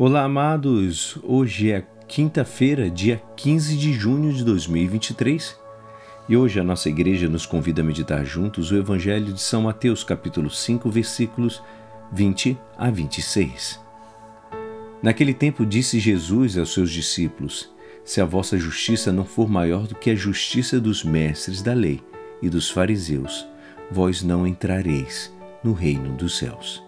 Olá, amados! Hoje é quinta-feira, dia 15 de junho de 2023 e hoje a nossa igreja nos convida a meditar juntos o Evangelho de São Mateus, capítulo 5, versículos 20 a 26. Naquele tempo disse Jesus aos seus discípulos: Se a vossa justiça não for maior do que a justiça dos mestres da lei e dos fariseus, vós não entrareis no reino dos céus.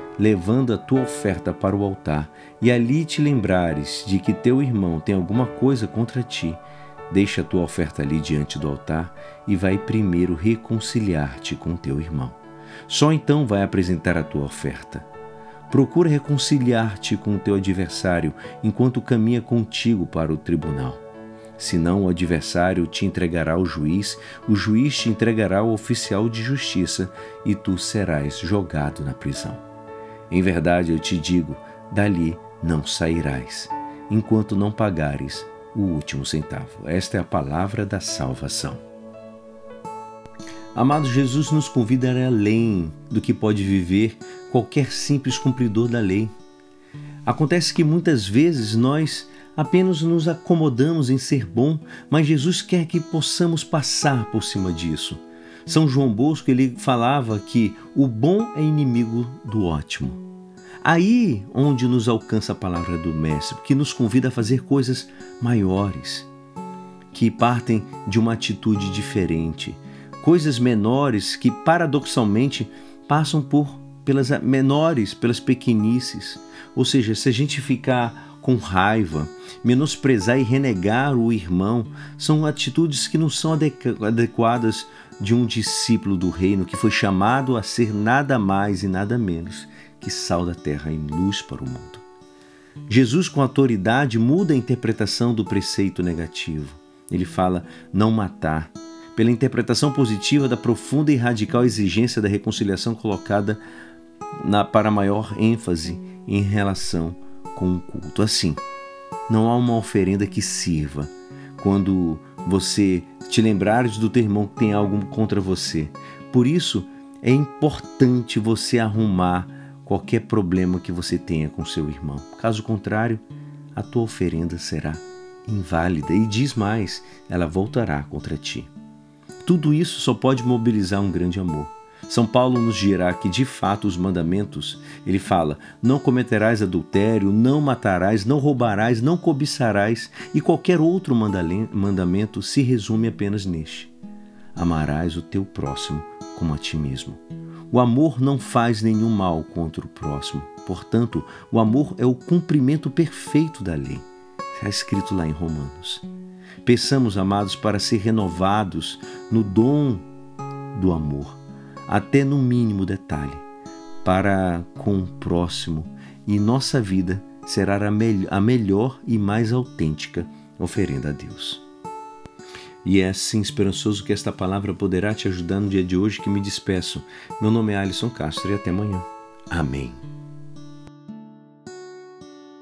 levando a tua oferta para o altar, e ali te lembrares de que teu irmão tem alguma coisa contra ti, deixa a tua oferta ali diante do altar e vai primeiro reconciliar-te com teu irmão. Só então vai apresentar a tua oferta. Procura reconciliar-te com o teu adversário enquanto caminha contigo para o tribunal. Senão o adversário te entregará ao juiz, o juiz te entregará ao oficial de justiça e tu serás jogado na prisão. Em verdade eu te digo: dali não sairás, enquanto não pagares o último centavo. Esta é a palavra da salvação. Amado Jesus nos convida a ir além do que pode viver qualquer simples cumpridor da lei. Acontece que muitas vezes nós apenas nos acomodamos em ser bom, mas Jesus quer que possamos passar por cima disso são João Bosco ele falava que o bom é inimigo do ótimo. Aí onde nos alcança a palavra do Mestre, que nos convida a fazer coisas maiores, que partem de uma atitude diferente, coisas menores que paradoxalmente passam por pelas menores, pelas pequenices. Ou seja, se a gente ficar com raiva, menosprezar e renegar o irmão, são atitudes que não são adequadas de um discípulo do reino que foi chamado a ser nada mais e nada menos que sal da terra em luz para o mundo. Jesus, com autoridade, muda a interpretação do preceito negativo. Ele fala não matar, pela interpretação positiva da profunda e radical exigência da reconciliação colocada na, para maior ênfase em relação com o culto. Assim, não há uma oferenda que sirva quando você te lembrares do teu irmão que tem algo contra você. Por isso, é importante você arrumar qualquer problema que você tenha com seu irmão. Caso contrário, a tua oferenda será inválida e diz mais, ela voltará contra ti. Tudo isso só pode mobilizar um grande amor. São Paulo nos dirá que, de fato, os mandamentos, ele fala: não cometerás adultério, não matarás, não roubarás, não cobiçarás, e qualquer outro mandamento se resume apenas neste: amarás o teu próximo como a ti mesmo. O amor não faz nenhum mal contra o próximo. Portanto, o amor é o cumprimento perfeito da lei. Está escrito lá em Romanos. Peçamos, amados, para ser renovados no dom do amor até no mínimo detalhe, para com o próximo, e nossa vida será a, me a melhor e mais autêntica oferenda a Deus. E é assim esperançoso que esta palavra poderá te ajudar no dia de hoje que me despeço. Meu nome é Alisson Castro e até amanhã. Amém.